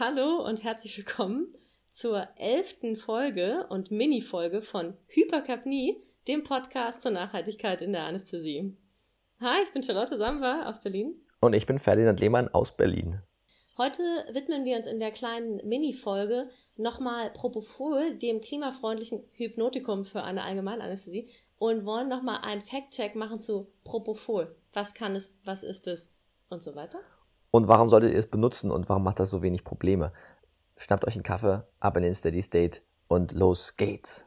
Hallo und herzlich willkommen zur elften Folge und Mini-Folge von Hyperkapnie, dem Podcast zur Nachhaltigkeit in der Anästhesie. Hi, ich bin Charlotte Samba aus Berlin. Und ich bin Ferdinand Lehmann aus Berlin. Heute widmen wir uns in der kleinen Mini-Folge nochmal Propofol, dem klimafreundlichen Hypnotikum für eine Allgemeinanästhesie und wollen nochmal einen Fact-Check machen zu Propofol. Was kann es, was ist es und so weiter. Und warum solltet ihr es benutzen und warum macht das so wenig Probleme? Schnappt euch einen Kaffee, ab in den Steady State und los geht's.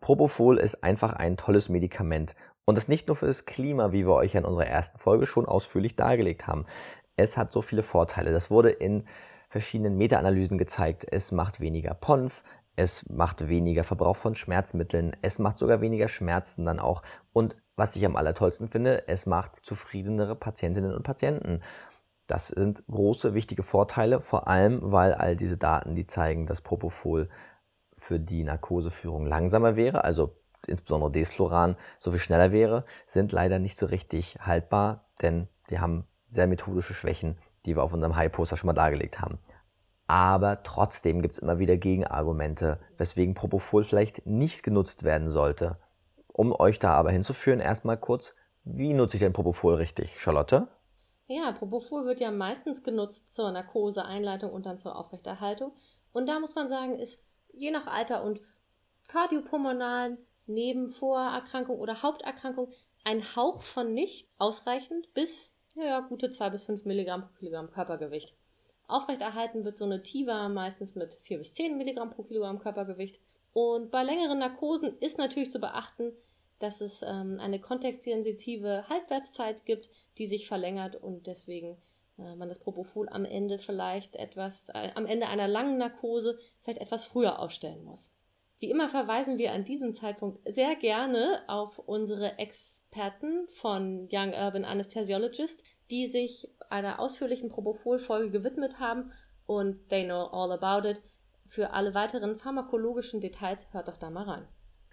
Propofol ist einfach ein tolles Medikament. Und das nicht nur für das Klima, wie wir euch in unserer ersten Folge schon ausführlich dargelegt haben. Es hat so viele Vorteile. Das wurde in verschiedenen Meta-Analysen gezeigt. Es macht weniger Ponf, es macht weniger Verbrauch von Schmerzmitteln, es macht sogar weniger Schmerzen dann auch. Und was ich am allertollsten finde, es macht zufriedenere Patientinnen und Patienten. Das sind große, wichtige Vorteile, vor allem, weil all diese Daten, die zeigen, dass Propofol für die Narkoseführung langsamer wäre, also insbesondere Desfloran so viel schneller wäre, sind leider nicht so richtig haltbar, denn die haben sehr methodische Schwächen, die wir auf unserem High-Poster schon mal dargelegt haben. Aber trotzdem gibt es immer wieder Gegenargumente, weswegen Propofol vielleicht nicht genutzt werden sollte. Um euch da aber hinzuführen, erstmal kurz, wie nutze ich denn Propofol richtig, Charlotte? Ja, Propofol wird ja meistens genutzt zur Narkose, Einleitung und dann zur Aufrechterhaltung. Und da muss man sagen, ist je nach Alter und kardiopulmonalen Nebenvorerkrankung oder Haupterkrankung ein Hauch von nicht ausreichend bis ja, gute 2 bis 5 Milligramm pro Kilogramm Körpergewicht. Aufrechterhalten wird so eine Tiva meistens mit 4 bis 10 Milligramm pro Kilogramm Körpergewicht. Und bei längeren Narkosen ist natürlich zu beachten, dass es ähm, eine kontextsensitive Halbwertszeit gibt, die sich verlängert und deswegen äh, man das Propofol am Ende vielleicht etwas, äh, am Ende einer langen Narkose vielleicht etwas früher aufstellen muss. Wie immer verweisen wir an diesem Zeitpunkt sehr gerne auf unsere Experten von Young Urban Anesthesiologist, die sich einer ausführlichen Propofol-Folge gewidmet haben und they know all about it. Für alle weiteren pharmakologischen Details hört doch da mal rein.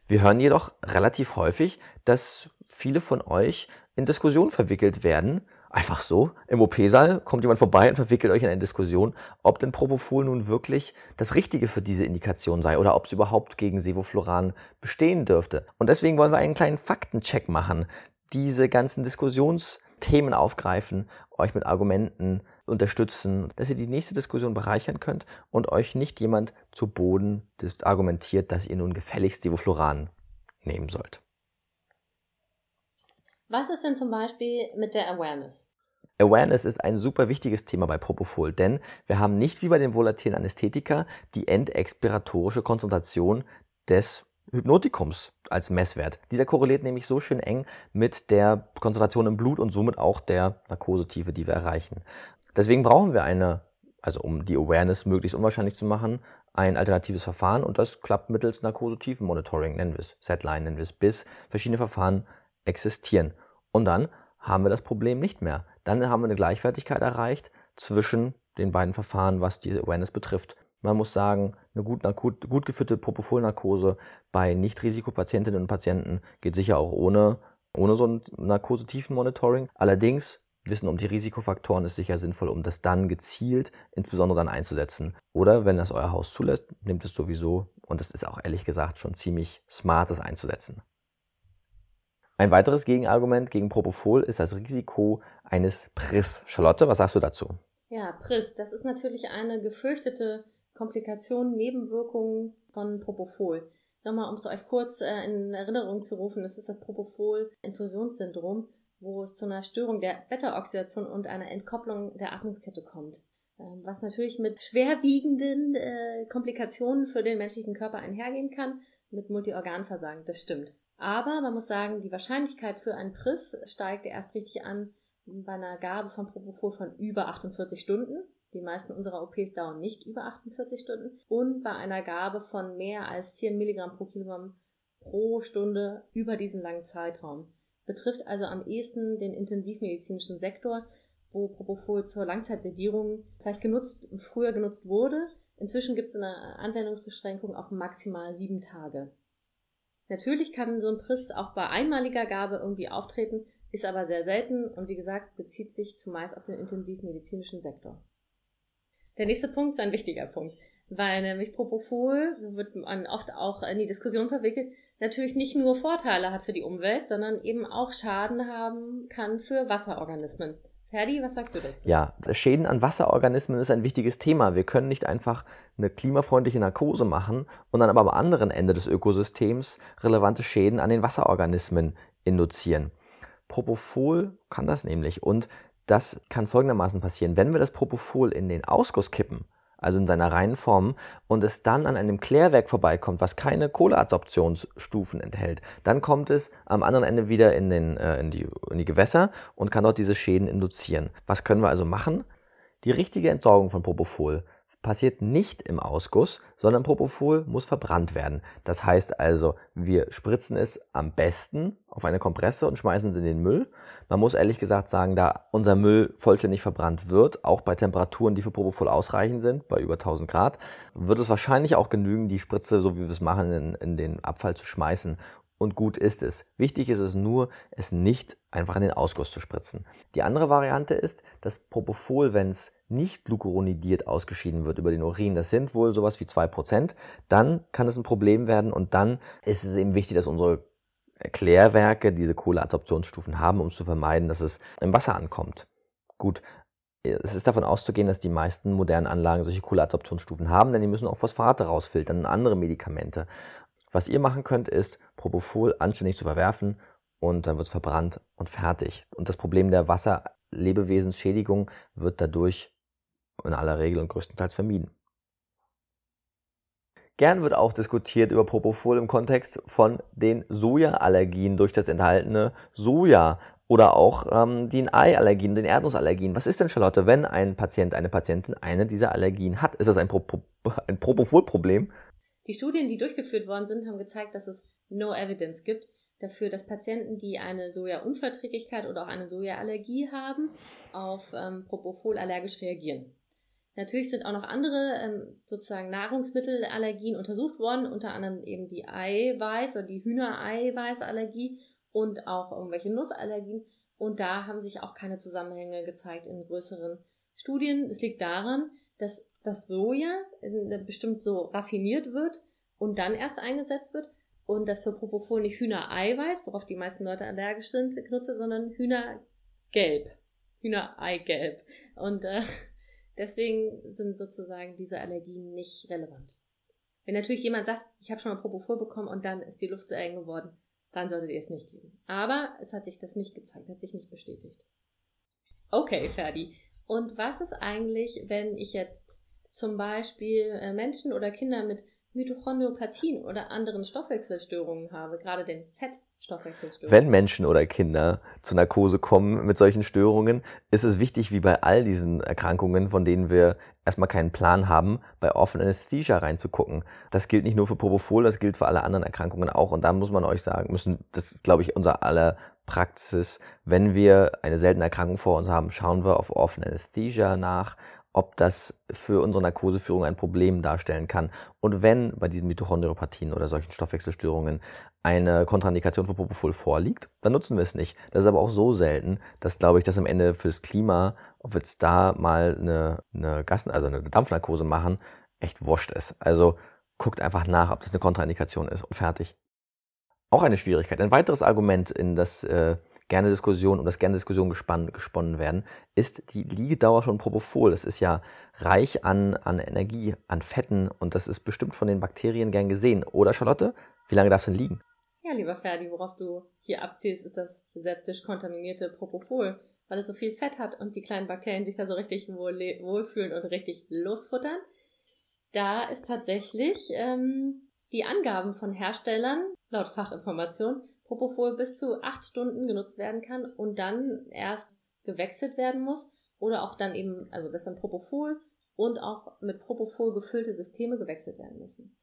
Wir hören jedoch relativ häufig, dass viele von euch in Diskussionen verwickelt werden Einfach so, im OP-Saal kommt jemand vorbei und verwickelt euch in eine Diskussion, ob denn Propofol nun wirklich das Richtige für diese Indikation sei oder ob es überhaupt gegen Sevofluran bestehen dürfte. Und deswegen wollen wir einen kleinen Faktencheck machen, diese ganzen Diskussionsthemen aufgreifen, euch mit Argumenten unterstützen, dass ihr die nächste Diskussion bereichern könnt und euch nicht jemand zu Boden argumentiert, dass ihr nun gefälligst Sevofluran nehmen sollt. Was ist denn zum Beispiel mit der Awareness? Awareness ist ein super wichtiges Thema bei Propofol, denn wir haben nicht wie bei den volatilen Anästhetika die endexpiratorische Konzentration des Hypnotikums als Messwert. Dieser korreliert nämlich so schön eng mit der Konzentration im Blut und somit auch der Narkosetiefe, die wir erreichen. Deswegen brauchen wir eine, also um die Awareness möglichst unwahrscheinlich zu machen, ein alternatives Verfahren und das klappt mittels Narkosetiefen-Monitoring, nennen wir es, Setline nennen wir es, bis verschiedene Verfahren existieren. Und dann haben wir das Problem nicht mehr. Dann haben wir eine Gleichwertigkeit erreicht zwischen den beiden Verfahren, was die Awareness betrifft. Man muss sagen, eine gut, gut, gut geführte Propofol-Narkose bei Nicht-Risikopatientinnen und Patienten geht sicher auch ohne, ohne so ein Narkosetiefen-Monitoring. Allerdings Wissen um die Risikofaktoren ist sicher sinnvoll, um das dann gezielt, insbesondere dann einzusetzen. Oder wenn das euer Haus zulässt, nehmt es sowieso. Und es ist auch ehrlich gesagt schon ziemlich smart, das einzusetzen. Ein weiteres Gegenargument gegen Propofol ist das Risiko eines PRIS. Charlotte, was sagst du dazu? Ja, PRIS, das ist natürlich eine gefürchtete Komplikation, Nebenwirkung von Propofol. Nochmal, um es euch kurz äh, in Erinnerung zu rufen, das ist das Propofol-Infusionssyndrom, wo es zu einer Störung der Beta-Oxidation und einer Entkopplung der Atmungskette kommt. Ähm, was natürlich mit schwerwiegenden äh, Komplikationen für den menschlichen Körper einhergehen kann, mit Multiorganversagen, das stimmt. Aber man muss sagen, die Wahrscheinlichkeit für einen Priss steigt erst richtig an bei einer Gabe von Propofol von über 48 Stunden. Die meisten unserer OPs dauern nicht über 48 Stunden. Und bei einer Gabe von mehr als 4 Milligramm pro Kilogramm pro Stunde über diesen langen Zeitraum. Betrifft also am ehesten den intensivmedizinischen Sektor, wo Propofol zur Langzeitsedierung vielleicht genutzt, früher genutzt wurde, Inzwischen gibt es eine Anwendungsbeschränkung auf maximal sieben Tage. Natürlich kann so ein Priss auch bei einmaliger Gabe irgendwie auftreten, ist aber sehr selten und wie gesagt bezieht sich zumeist auf den intensivmedizinischen Sektor. Der nächste Punkt ist ein wichtiger Punkt, weil nämlich Propofol, so wird man oft auch in die Diskussion verwickelt, natürlich nicht nur Vorteile hat für die Umwelt, sondern eben auch Schaden haben kann für Wasserorganismen. Ferdi, was sagst du dazu? Ja, Schäden an Wasserorganismen ist ein wichtiges Thema. Wir können nicht einfach eine klimafreundliche Narkose machen und dann aber am anderen Ende des Ökosystems relevante Schäden an den Wasserorganismen induzieren. Propofol kann das nämlich und das kann folgendermaßen passieren. Wenn wir das Propofol in den Ausguss kippen, also in seiner reinen Form, und es dann an einem Klärwerk vorbeikommt, was keine Kohleadsorptionsstufen enthält, dann kommt es am anderen Ende wieder in, den, äh, in, die, in die Gewässer und kann dort diese Schäden induzieren. Was können wir also machen? Die richtige Entsorgung von Propofol passiert nicht im Ausguss, sondern Propofol muss verbrannt werden. Das heißt also, wir spritzen es am besten auf eine Kompresse und schmeißen es in den Müll. Man muss ehrlich gesagt sagen, da unser Müll vollständig verbrannt wird, auch bei Temperaturen, die für Propofol ausreichend sind, bei über 1000 Grad, wird es wahrscheinlich auch genügen, die Spritze, so wie wir es machen, in, in den Abfall zu schmeißen und gut ist es. Wichtig ist es nur, es nicht einfach in den Ausguss zu spritzen. Die andere Variante ist, dass Propofol, wenn es nicht glucuronidiert ausgeschieden wird über den Urin, das sind wohl sowas wie 2%, dann kann es ein Problem werden und dann ist es eben wichtig, dass unsere Klärwerke diese Kohleadsorptionsstufen haben, um zu vermeiden, dass es im Wasser ankommt. Gut, es ist davon auszugehen, dass die meisten modernen Anlagen solche Kohleadsorptionsstufen haben, denn die müssen auch Phosphate rausfiltern und andere Medikamente. Was ihr machen könnt, ist Propofol anständig zu verwerfen und dann wird es verbrannt und fertig. Und das Problem der Wasserlebewesensschädigung wird dadurch in aller Regel und größtenteils vermieden. Gern wird auch diskutiert über Propofol im Kontext von den Sojaallergien durch das enthaltene Soja oder auch ähm, den Eiallergien, den Erdnussallergien. Was ist denn, Charlotte, wenn ein Patient, eine Patientin eine dieser Allergien hat? Ist das ein, Pro ein Propofol-Problem? Die Studien, die durchgeführt worden sind, haben gezeigt, dass es no evidence gibt dafür, dass Patienten, die eine Sojaunverträglichkeit oder auch eine Sojaallergie haben, auf ähm, Propofol allergisch reagieren. Natürlich sind auch noch andere ähm, sozusagen Nahrungsmittelallergien untersucht worden, unter anderem eben die Eiweiß- oder die Hühnereiweißallergie und auch irgendwelche Nussallergien. Und da haben sich auch keine Zusammenhänge gezeigt in größeren Studien. Das liegt daran, dass das Soja bestimmt so raffiniert wird und dann erst eingesetzt wird und das für Propofol nicht Hühnereiweiß, worauf die meisten Leute allergisch sind, nutze, sondern Hühnergelb. Hühnereigelb. Und äh, deswegen sind sozusagen diese Allergien nicht relevant. Wenn natürlich jemand sagt, ich habe schon mal Propofol bekommen und dann ist die Luft zu eng geworden, dann solltet ihr es nicht geben. Aber es hat sich das nicht gezeigt, hat sich nicht bestätigt. Okay, Ferdi. Und was ist eigentlich, wenn ich jetzt zum Beispiel äh, Menschen oder Kinder mit Mitochondriopathien oder anderen Stoffwechselstörungen habe, gerade den Fettstoffwechselstörungen. Wenn Menschen oder Kinder zur Narkose kommen mit solchen Störungen, ist es wichtig, wie bei all diesen Erkrankungen, von denen wir erstmal keinen Plan haben, bei offenen Anesthesia reinzugucken. Das gilt nicht nur für Propofol, das gilt für alle anderen Erkrankungen auch. Und da muss man euch sagen müssen, das ist, glaube ich, unser aller Praxis. Wenn wir eine seltene Erkrankung vor uns haben, schauen wir auf offene Anesthesia nach ob das für unsere Narkoseführung ein Problem darstellen kann. Und wenn bei diesen Mitochondriopathien oder solchen Stoffwechselstörungen eine Kontraindikation für Propofol vorliegt, dann nutzen wir es nicht. Das ist aber auch so selten, dass, glaube ich, das am Ende fürs Klima, ob wir jetzt da mal eine, eine Gassen, also eine Dampfnarkose machen, echt wurscht ist. Also guckt einfach nach, ob das eine Kontraindikation ist und fertig. Auch eine Schwierigkeit. Ein weiteres Argument in das äh, gerne Diskussion, um das gerne Diskussion gespann, gesponnen werden, ist die Liegedauer von Propofol. Es ist ja reich an, an Energie, an Fetten und das ist bestimmt von den Bakterien gern gesehen. Oder Charlotte? Wie lange darf es denn liegen? Ja, lieber Ferdi, worauf du hier abzielst, ist das septisch kontaminierte Propofol, weil es so viel Fett hat und die kleinen Bakterien sich da so richtig wohl, wohlfühlen und richtig losfuttern. Da ist tatsächlich ähm, die Angaben von Herstellern, laut Fachinformation, Propofol bis zu acht Stunden genutzt werden kann und dann erst gewechselt werden muss oder auch dann eben, also das dann Propofol und auch mit Propofol gefüllte Systeme gewechselt werden müssen.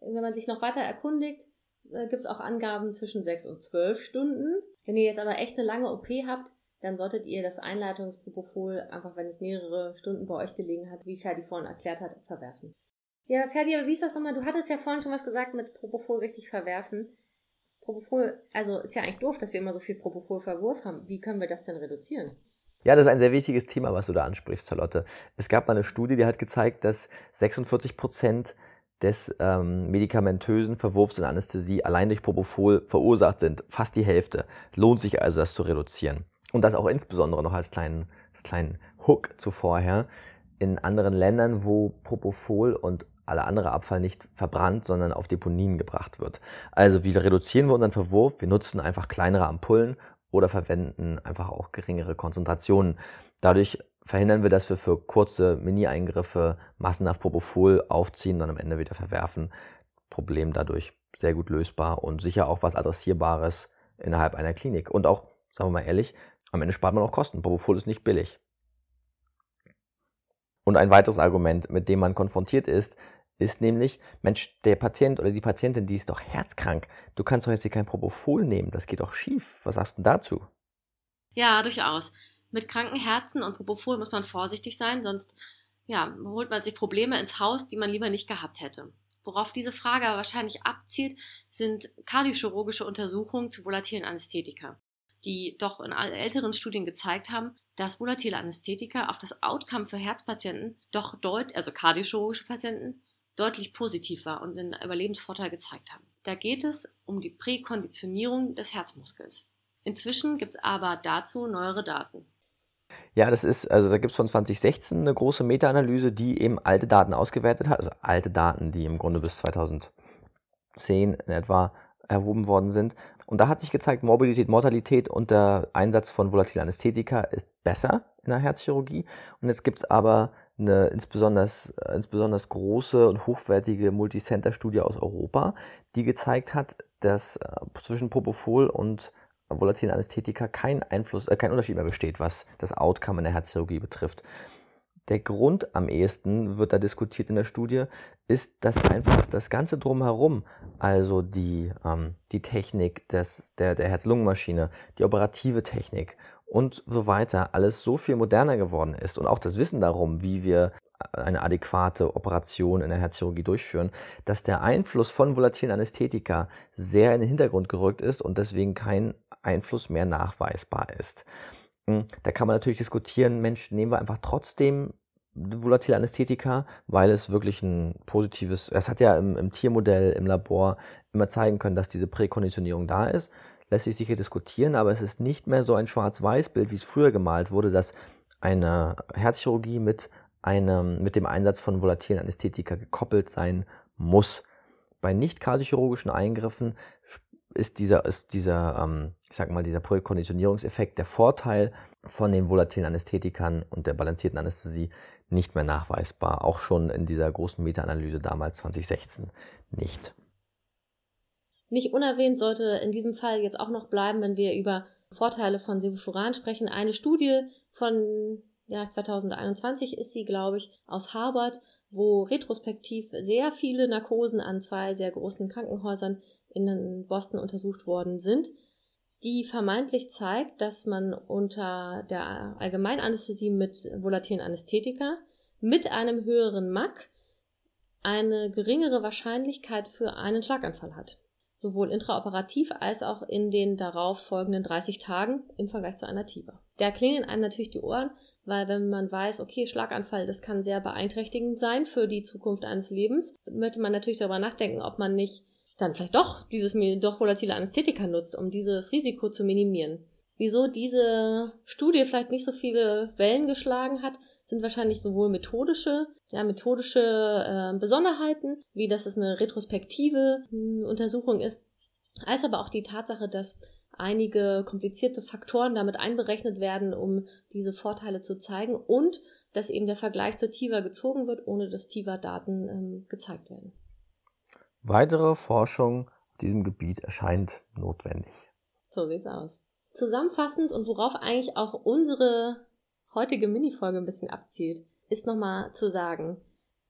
Wenn man sich noch weiter erkundigt, äh, gibt es auch Angaben zwischen sechs und zwölf Stunden. Wenn ihr jetzt aber echt eine lange OP habt, dann solltet ihr das Einleitungspropofol einfach, wenn es mehrere Stunden bei euch gelegen hat, wie Ferdi vorhin erklärt hat, verwerfen. Ja, Ferdi, aber wie ist das nochmal? Du hattest ja vorhin schon was gesagt mit Propofol richtig verwerfen. Propofol, also ist ja eigentlich doof, dass wir immer so viel Propofol-Verwurf haben. Wie können wir das denn reduzieren? Ja, das ist ein sehr wichtiges Thema, was du da ansprichst, Charlotte. Es gab mal eine Studie, die hat gezeigt, dass 46 Prozent des ähm, medikamentösen Verwurfs in Anästhesie allein durch Propofol verursacht sind. Fast die Hälfte. Lohnt sich also, das zu reduzieren. Und das auch insbesondere noch als kleinen, als kleinen Hook zuvorher. In anderen Ländern, wo Propofol und alle andere Abfall nicht verbrannt, sondern auf Deponien gebracht wird. Also wie reduzieren wir unseren Verwurf? Wir nutzen einfach kleinere Ampullen oder verwenden einfach auch geringere Konzentrationen. Dadurch verhindern wir, dass wir für kurze Mini-Eingriffe massenhaft Propofol aufziehen und am Ende wieder verwerfen. Problem dadurch sehr gut lösbar und sicher auch was Adressierbares innerhalb einer Klinik. Und auch, sagen wir mal ehrlich, am Ende spart man auch Kosten. Propofol ist nicht billig. Und ein weiteres Argument, mit dem man konfrontiert ist, ist nämlich, Mensch, der Patient oder die Patientin, die ist doch herzkrank. Du kannst doch jetzt hier kein Propofol nehmen. Das geht doch schief. Was sagst du dazu? Ja, durchaus. Mit kranken Herzen und Propofol muss man vorsichtig sein, sonst ja, holt man sich Probleme ins Haus, die man lieber nicht gehabt hätte. Worauf diese Frage wahrscheinlich abzielt, sind kardiochirurgische Untersuchungen zu volatilen Anästhetika, die doch in älteren Studien gezeigt haben, dass volatile Anästhetika auf das Outcome für Herzpatienten doch deutlich, also kardiochirurgische Patienten, deutlich positiv war und einen Überlebensvorteil gezeigt haben. Da geht es um die Präkonditionierung des Herzmuskels. Inzwischen gibt es aber dazu neuere Daten. Ja, das ist, also da gibt es von 2016 eine große Meta-Analyse, die eben alte Daten ausgewertet hat, also alte Daten, die im Grunde bis 2010 in etwa erhoben worden sind. Und da hat sich gezeigt, Morbidität, Mortalität und der Einsatz von volatilen Anästhetika ist besser in der Herzchirurgie. Und jetzt gibt es aber eine insbesondere, äh, insbesondere große und hochwertige Multicenter-Studie aus Europa, die gezeigt hat, dass äh, zwischen Propofol und volatilen Anästhetika kein Einfluss, äh, kein Unterschied mehr besteht, was das Outcome in der Herzchirurgie betrifft. Der Grund am ehesten, wird da diskutiert in der Studie, ist, dass einfach das Ganze drumherum, also die, ähm, die Technik des, der, der Herz-Lungen-Maschine, die operative Technik und so weiter alles so viel moderner geworden ist und auch das Wissen darum, wie wir eine adäquate Operation in der Herzchirurgie durchführen, dass der Einfluss von volatilen Anästhetika sehr in den Hintergrund gerückt ist und deswegen kein Einfluss mehr nachweisbar ist. Hm, da kann man natürlich diskutieren, Mensch, nehmen wir einfach trotzdem volatile Anästhetika, weil es wirklich ein positives, es hat ja im, im Tiermodell, im Labor immer zeigen können, dass diese Präkonditionierung da ist lässt sich sicher diskutieren, aber es ist nicht mehr so ein Schwarz-Weiß-Bild, wie es früher gemalt wurde, dass eine Herzchirurgie mit, einem, mit dem Einsatz von volatilen Anästhetika gekoppelt sein muss. Bei nicht kardiochirurgischen Eingriffen ist dieser, ist dieser, ähm, ich sag mal, dieser Präkonditionierungseffekt, der Vorteil von den volatilen Anästhetikern und der balancierten Anästhesie nicht mehr nachweisbar. Auch schon in dieser großen Meta-Analyse damals 2016 nicht. Nicht unerwähnt sollte in diesem Fall jetzt auch noch bleiben, wenn wir über Vorteile von Sevofluran sprechen. Eine Studie von ja, 2021 ist sie, glaube ich, aus Harvard, wo retrospektiv sehr viele Narkosen an zwei sehr großen Krankenhäusern in Boston untersucht worden sind, die vermeintlich zeigt, dass man unter der Allgemeinanästhesie mit volatilen Anästhetika mit einem höheren MAC eine geringere Wahrscheinlichkeit für einen Schlaganfall hat sowohl intraoperativ als auch in den darauf folgenden 30 Tagen im Vergleich zu einer TIBA. Da klingeln einem natürlich die Ohren, weil wenn man weiß, okay, Schlaganfall, das kann sehr beeinträchtigend sein für die Zukunft eines Lebens, möchte man natürlich darüber nachdenken, ob man nicht dann vielleicht doch dieses doch volatile Anästhetika nutzt, um dieses Risiko zu minimieren. Wieso diese Studie vielleicht nicht so viele Wellen geschlagen hat, sind wahrscheinlich sowohl methodische, ja, methodische äh, Besonderheiten, wie dass es eine retrospektive hm, Untersuchung ist, als aber auch die Tatsache, dass einige komplizierte Faktoren damit einberechnet werden, um diese Vorteile zu zeigen und dass eben der Vergleich zur TIVA gezogen wird, ohne dass TIVA-Daten ähm, gezeigt werden. Weitere Forschung auf diesem Gebiet erscheint notwendig. So sieht's aus. Zusammenfassend und worauf eigentlich auch unsere heutige Minifolge ein bisschen abzielt, ist nochmal zu sagen,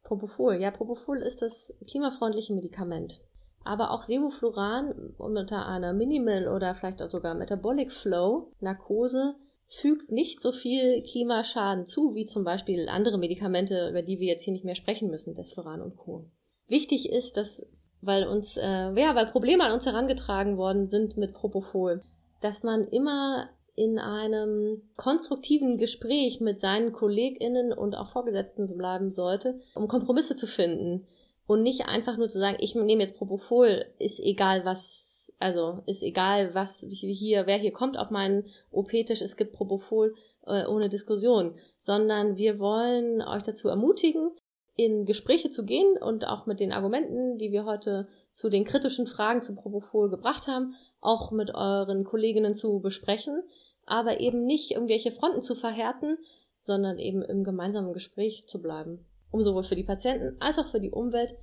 Propofol. Ja, Propofol ist das klimafreundliche Medikament. Aber auch Sevofluran unter einer Minimal oder vielleicht auch sogar Metabolic Flow Narkose fügt nicht so viel Klimaschaden zu, wie zum Beispiel andere Medikamente, über die wir jetzt hier nicht mehr sprechen müssen, Desfloran und Co. Wichtig ist, dass, weil uns, äh, ja, weil Probleme an uns herangetragen worden sind mit Propofol, dass man immer in einem konstruktiven Gespräch mit seinen KollegInnen und auch Vorgesetzten bleiben sollte, um Kompromisse zu finden. Und nicht einfach nur zu sagen, ich nehme jetzt Propofol, ist egal was, also ist egal was hier, wer hier kommt auf meinen OP-Tisch, es gibt Propofol äh, ohne Diskussion, sondern wir wollen euch dazu ermutigen, in Gespräche zu gehen und auch mit den Argumenten, die wir heute zu den kritischen Fragen zu Propofol gebracht haben, auch mit euren Kolleginnen zu besprechen, aber eben nicht irgendwelche Fronten zu verhärten, sondern eben im gemeinsamen Gespräch zu bleiben, um sowohl für die Patienten als auch für die Umwelt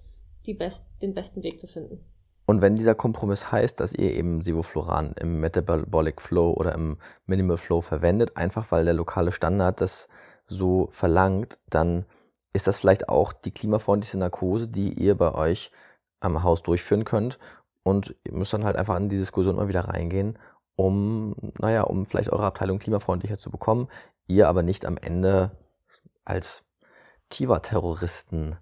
die best den besten Weg zu finden. Und wenn dieser Kompromiss heißt, dass ihr eben Sivofluran im Metabolic Flow oder im Minimal Flow verwendet, einfach weil der lokale Standard das so verlangt, dann ist das vielleicht auch die klimafreundlichste Narkose, die ihr bei euch am Haus durchführen könnt. Und ihr müsst dann halt einfach in die Diskussion mal wieder reingehen, um, naja, um vielleicht eure Abteilung klimafreundlicher zu bekommen. Ihr aber nicht am Ende als Tiva-Terroristen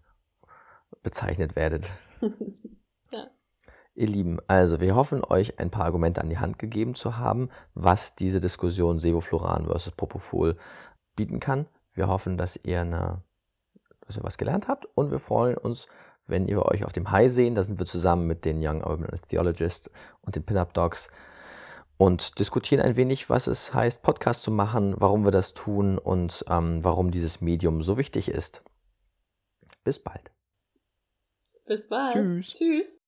bezeichnet werdet. ja. Ihr Lieben, also wir hoffen, euch ein paar Argumente an die Hand gegeben zu haben, was diese Diskussion Sevofluran versus Propofol bieten kann. Wir hoffen, dass ihr eine dass ihr was gelernt habt und wir freuen uns, wenn ihr euch auf dem High sehen. Da sind wir zusammen mit den Young Urban Anesthesiologists und den Pin-Up Dogs und diskutieren ein wenig, was es heißt, Podcast zu machen, warum wir das tun und ähm, warum dieses Medium so wichtig ist. Bis bald. Bis bald. Tschüss. Tschüss.